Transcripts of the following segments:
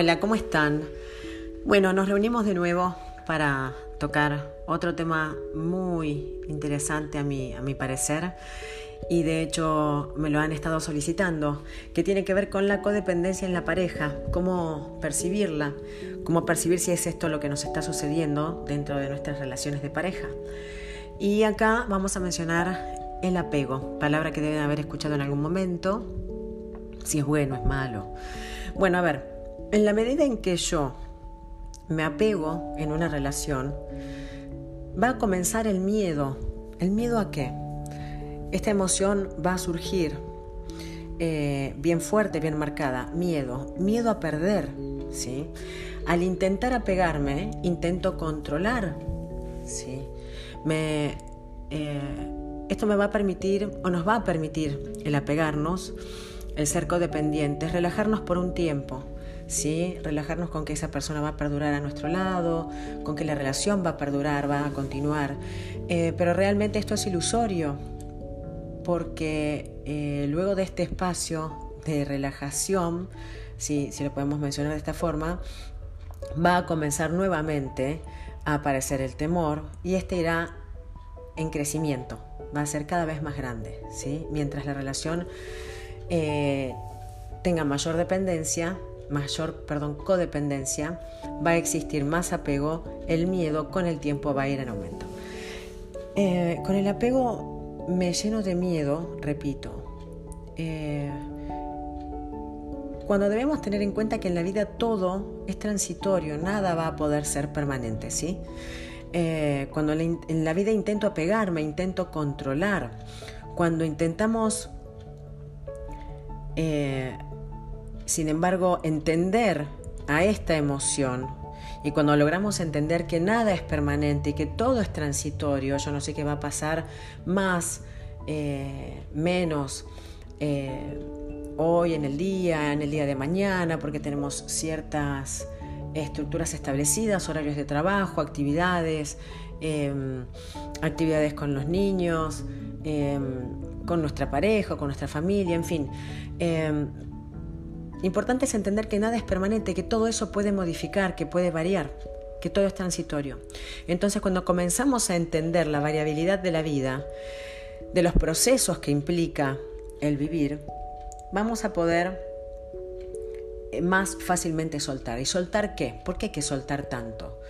Hola, ¿cómo están? Bueno, nos reunimos de nuevo para tocar otro tema muy interesante a mi, a mi parecer y de hecho me lo han estado solicitando, que tiene que ver con la codependencia en la pareja, cómo percibirla, cómo percibir si es esto lo que nos está sucediendo dentro de nuestras relaciones de pareja. Y acá vamos a mencionar el apego, palabra que deben haber escuchado en algún momento, si es bueno, es malo. Bueno, a ver, en la medida en que yo me apego en una relación, va a comenzar el miedo. ¿El miedo a qué? Esta emoción va a surgir eh, bien fuerte, bien marcada. Miedo. Miedo a perder. ¿sí? Al intentar apegarme, intento controlar. ¿sí? Eh, esto me va a permitir, o nos va a permitir, el apegarnos, el ser codependientes, relajarnos por un tiempo ¿sí? Relajarnos con que esa persona va a perdurar a nuestro lado, con que la relación va a perdurar, va a continuar. Eh, pero realmente esto es ilusorio, porque eh, luego de este espacio de relajación, si, si lo podemos mencionar de esta forma, va a comenzar nuevamente a aparecer el temor y este irá en crecimiento, va a ser cada vez más grande, ¿sí? mientras la relación eh, tenga mayor dependencia, mayor perdón, codependencia, va a existir más apego, el miedo con el tiempo va a ir en aumento. Eh, con el apego me lleno de miedo, repito, eh, cuando debemos tener en cuenta que en la vida todo es transitorio, nada va a poder ser permanente, ¿sí? Cuando en la vida intento apegarme, intento controlar, cuando intentamos sin embargo, entender a esta emoción y cuando logramos entender que nada es permanente y que todo es transitorio, yo no sé qué va a pasar más, eh, menos, eh, hoy en el día, en el día de mañana, porque tenemos ciertas estructuras establecidas, horarios de trabajo, actividades, actividades con los niños, con nuestra pareja, con nuestra familia, en fin. Em, Importante es entender que nada es permanente, que todo eso puede modificar, que puede variar, que todo es transitorio. Entonces cuando comenzamos a entender la variabilidad de la vida, de los procesos que implica el vivir, vamos a poder eh, más fácilmente soltar. ¿Y soltar qué? ¿Por qué hay que soltar tanto?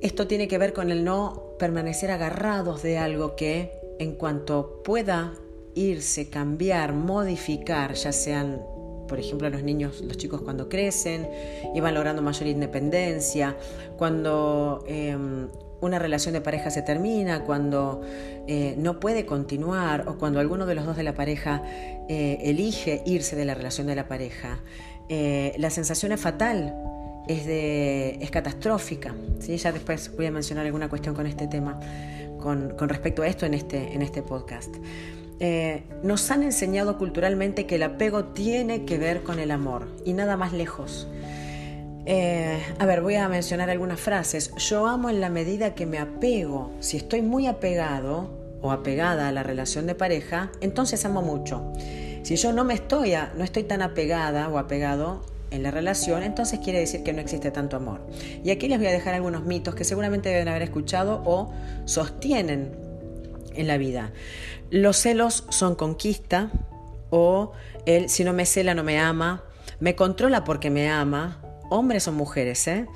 Esto tiene que ver con el no permanecer agarrados de algo que en cuanto pueda irse, cambiar, modificar, ya sean por ejemplo, los niños, los chicos cuando crecen y van logrando mayor independencia, cuando em, una relación de pareja se termina, cuando eh, no puede continuar o cuando alguno de los dos de la pareja eh, elige irse de la relación de la pareja, eh, la sensación es fatal. Es, de, es catastrófica. ¿sí? Ya después voy a mencionar alguna cuestión con este tema, con, respecto a esto en este, en este podcast. Eh, nos han enseñado culturalmente que el apego tiene que ver con el amor y nada más lejos. Eh, a ver, voy a mencionar algunas frases. Yo amo en la medida que me apego. Si estoy muy apegado o apegada a la relación de pareja, entonces amo mucho. Si yo no me estoy, no estoy tan apegada o apegado en la relación, entonces quiere decir que no existe tanto amor. Y aquí les voy a dejar algunos mitos que seguramente deben haber escuchado o sostienen en la vida. Los celos son conquista o el si no me cela no me ama, me controla porque me ama, hombres o mujeres, ¿eh?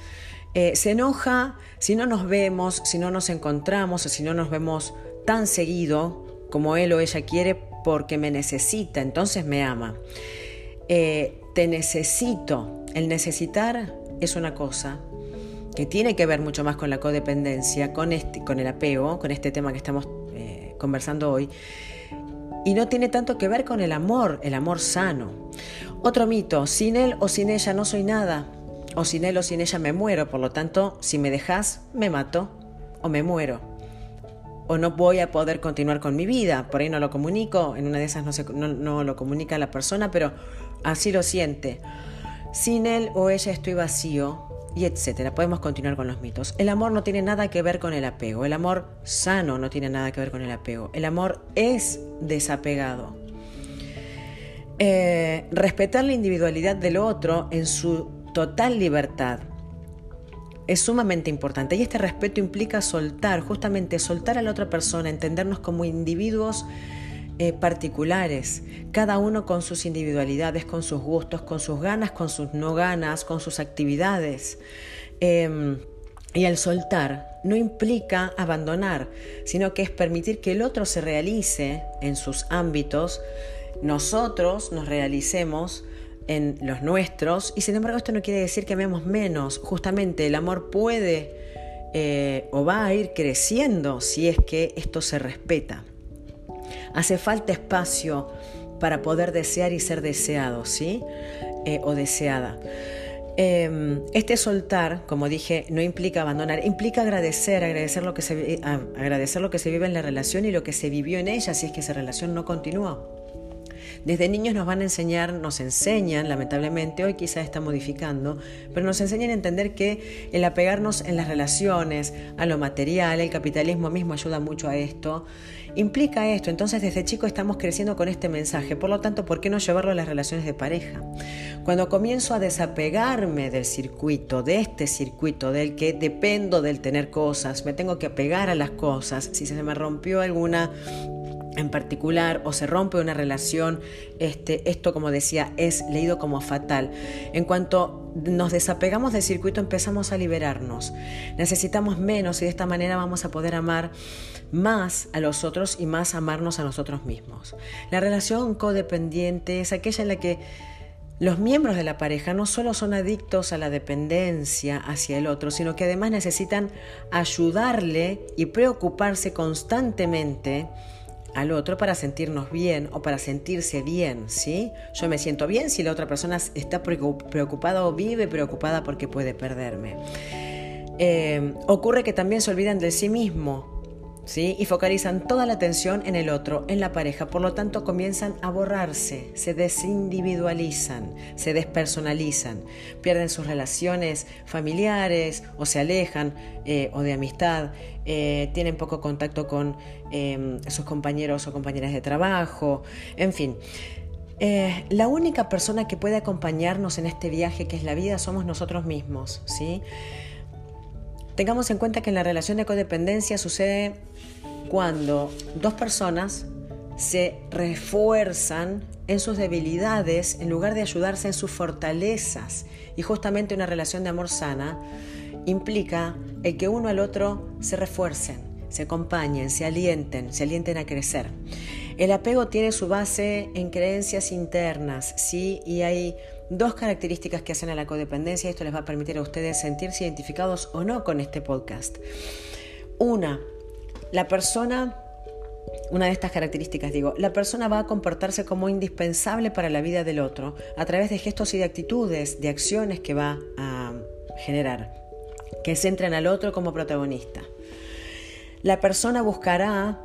Eh, se enoja si no nos vemos, si no nos encontramos o si no nos vemos tan seguido como él o ella quiere porque me necesita, entonces me ama. Eh, te necesito. El necesitar es una cosa que tiene que ver mucho más con la codependencia, con, este, con el apego, con este tema que estamos conversando hoy, y no tiene tanto que ver con el amor, el amor sano. Otro mito, sin él o sin ella no soy nada, o sin él o sin ella me muero, por lo tanto, si me dejas, me mato o me muero. O no voy a poder continuar con mi vida, por ahí no lo comunico, en una de esas no, no lo comunica la persona, pero así lo siente. Sin él o ella estoy vacío, y etcétera. Podemos continuar con los mitos. El amor no tiene nada que ver con el apego. El amor sano no tiene nada que ver con el apego. El amor es desapegado. Eh, respetar la individualidad del otro en su total libertad es sumamente importante y este respeto implica soltar, justamente soltar a la otra persona, entendernos como individuos eh, particulares, cada uno con sus individualidades, con sus gustos, con sus ganas, con sus no ganas, con sus actividades. Em, y el soltar no implica abandonar, sino que es permitir que el otro se realice en sus ámbitos, nosotros nos realicemos en los nuestros y sin embargo esto no quiere decir que amemos menos, justamente el amor puede eh, o va a ir creciendo si es que esto se respeta. Hace falta espacio para poder desear y ser deseado, ¿sí? Eh, o deseada. Em, este soltar, como dije, no implica abandonar, implica agradecer, agradecer lo, que se, agradecer lo que se vive en la relación y lo que se vivió en ella si es que esa relación no continuó. Desde niños nos van a enseñar, nos enseñan, lamentablemente, hoy quizás está modificando, pero nos enseñan a entender que el apegarnos en las relaciones, a lo material, el capitalismo mismo ayuda mucho a esto, implica esto. Entonces desde chico estamos creciendo con este mensaje, por lo tanto, ¿por qué no llevarlo a las relaciones de pareja? Cuando comienzo a desapegarme del circuito, de este circuito, del que dependo del tener cosas, me tengo que apegar a las cosas, si se me rompió alguna en particular o se rompe una relación, este, esto como decía es leído como fatal. En cuanto nos desapegamos del circuito empezamos a liberarnos. Necesitamos menos y de esta manera vamos a poder amar más a los otros y más amarnos a nosotros mismos. La relación codependiente es aquella en la que los miembros de la pareja no solo son adictos a la dependencia hacia el otro, sino que además necesitan ayudarle y preocuparse constantemente al otro para sentirnos bien o para sentirse bien, ¿sí? Yo me siento bien si la otra persona está preocupada o vive preocupada porque puede perderme. Eh, ocurre que también se olvidan de sí mismo ¿sí? y focalizan toda la atención en el otro, en la pareja. Por lo tanto, comienzan a borrarse, se desindividualizan, se despersonalizan, pierden sus relaciones familiares o se alejan eh, o de amistad, eh, tienen poco contacto con em, sus compañeros o compañeras de trabajo, en fin. Eh, la única persona que puede acompañarnos en este viaje que es la vida somos nosotros mismos, ¿sí? Tengamos en cuenta que en la relación de codependencia sucede cuando dos personas se refuerzan en sus debilidades en lugar de ayudarse en sus fortalezas. Y justamente una relación de amor sana implica el que uno al otro se refuercen, se acompañen, se alienten, se alienten a crecer. El apego tiene su base en creencias internas, ¿sí? Y hay dos características que hacen a la codependencia. Esto les va a permitir a ustedes sentirse identificados o no con este podcast. Una, la persona, una de estas características digo, la persona va a comportarse como indispensable para la vida del otro a través de gestos y de actitudes, de acciones que va a generar, que centren al otro como protagonista. La persona buscará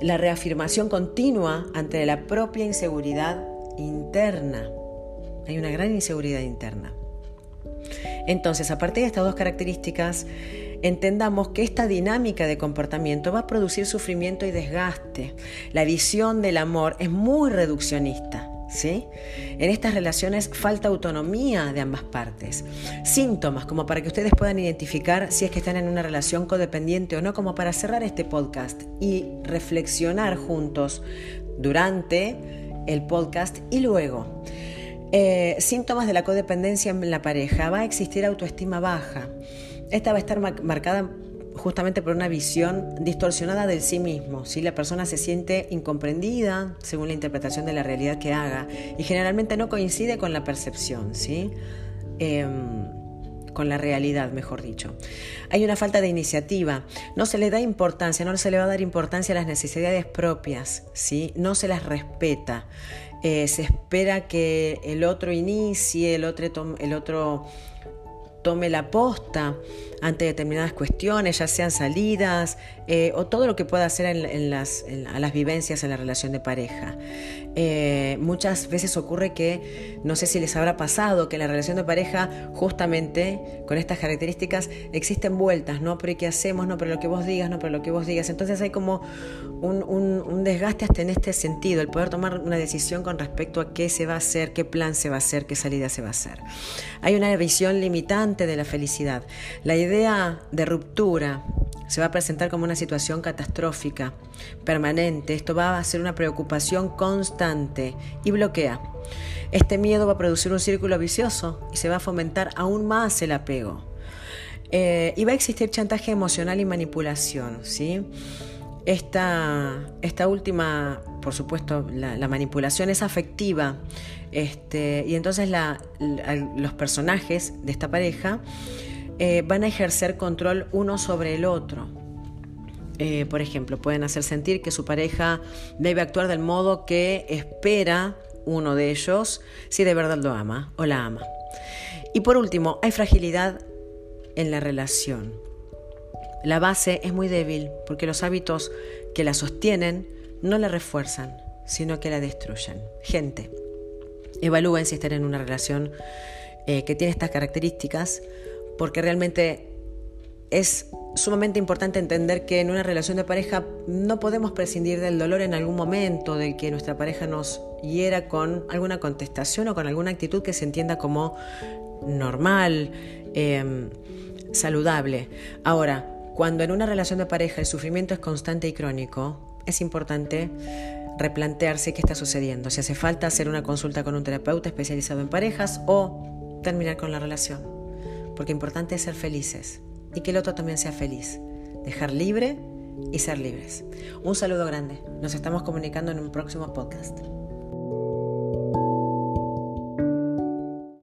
la reafirmación continua ante la propia inseguridad interna. Hay una gran inseguridad interna. Entonces, a partir de estas dos características, entendamos que esta dinámica de comportamiento va a producir sufrimiento y desgaste. La visión del amor es muy reduccionista. ¿Sí? En estas relaciones falta autonomía de ambas partes. Síntomas como para que ustedes puedan identificar si es que están en una relación codependiente o no, como para cerrar este podcast y reflexionar juntos durante el podcast y luego. Eh, síntomas de la codependencia en la pareja. Va a existir autoestima baja. Esta va a estar marcada justamente por una visión distorsionada del sí mismo. Si La persona se siente incomprendida según la interpretación de la realidad que haga y generalmente no coincide con la percepción, ¿sí? Em, con la realidad, mejor dicho. Hay una falta de iniciativa, no se le da importancia, no se le va a dar importancia a las necesidades propias, ¿sí? no se las respeta. Eh, se espera que el otro inicie, el otro, el otro tome la posta ante determinadas cuestiones, ya sean salidas, eh, o todo lo que pueda hacer en, las, a las vivencias en la relación de pareja. Eh, muchas veces ocurre que, no sé si les habrá pasado, que en la relación de pareja, justamente con estas características, existen vueltas, ¿no? Pero ¿qué hacemos? No, pero lo que vos digas, no, pero lo que vos digas. Entonces hay como un, un desgaste hasta en este sentido, el poder tomar una decisión con respecto a qué se va a hacer, qué plan se va a hacer, qué salida se va a hacer. Hay una visión limitante de la felicidad. La idea de ruptura se va a presentar como una situación catastrófica, permanente. Esto va a ser una preocupación constante y bloquea. Este miedo va a producir un círculo vicioso y se va a fomentar aún más el apego. Eh, y va a existir chantaje emocional y manipulación, ¿sí? Esta, esta última, por supuesto, la, manipulación es afectiva. Este, y entonces los personajes de esta pareja eh, van a ejercer control uno sobre el otro. Eh, por ejemplo, pueden hacer sentir que su pareja debe actuar del modo que espera uno de ellos si de verdad lo ama o la ama. Y por último, hay fragilidad en la relación. La base es muy débil porque los hábitos que la sostienen no la refuerzan, sino que la destruyen. Gente, evalúen si están en una relación eh, que tiene estas características porque realmente es sumamente importante entender que en una relación de pareja no podemos prescindir del dolor en algún momento, de que nuestra pareja nos hiera con alguna contestación o con alguna actitud que se entienda como normal, em, saludable. Ahora, cuando en una relación de pareja el sufrimiento es constante y crónico, es importante replantearse qué está sucediendo, si hace falta hacer una consulta con un terapeuta especializado en parejas o terminar con la relación porque importante es ser felices y que el otro también sea feliz. Dejar libre y ser libres. Un saludo grande. Nos estamos comunicando en un próximo podcast.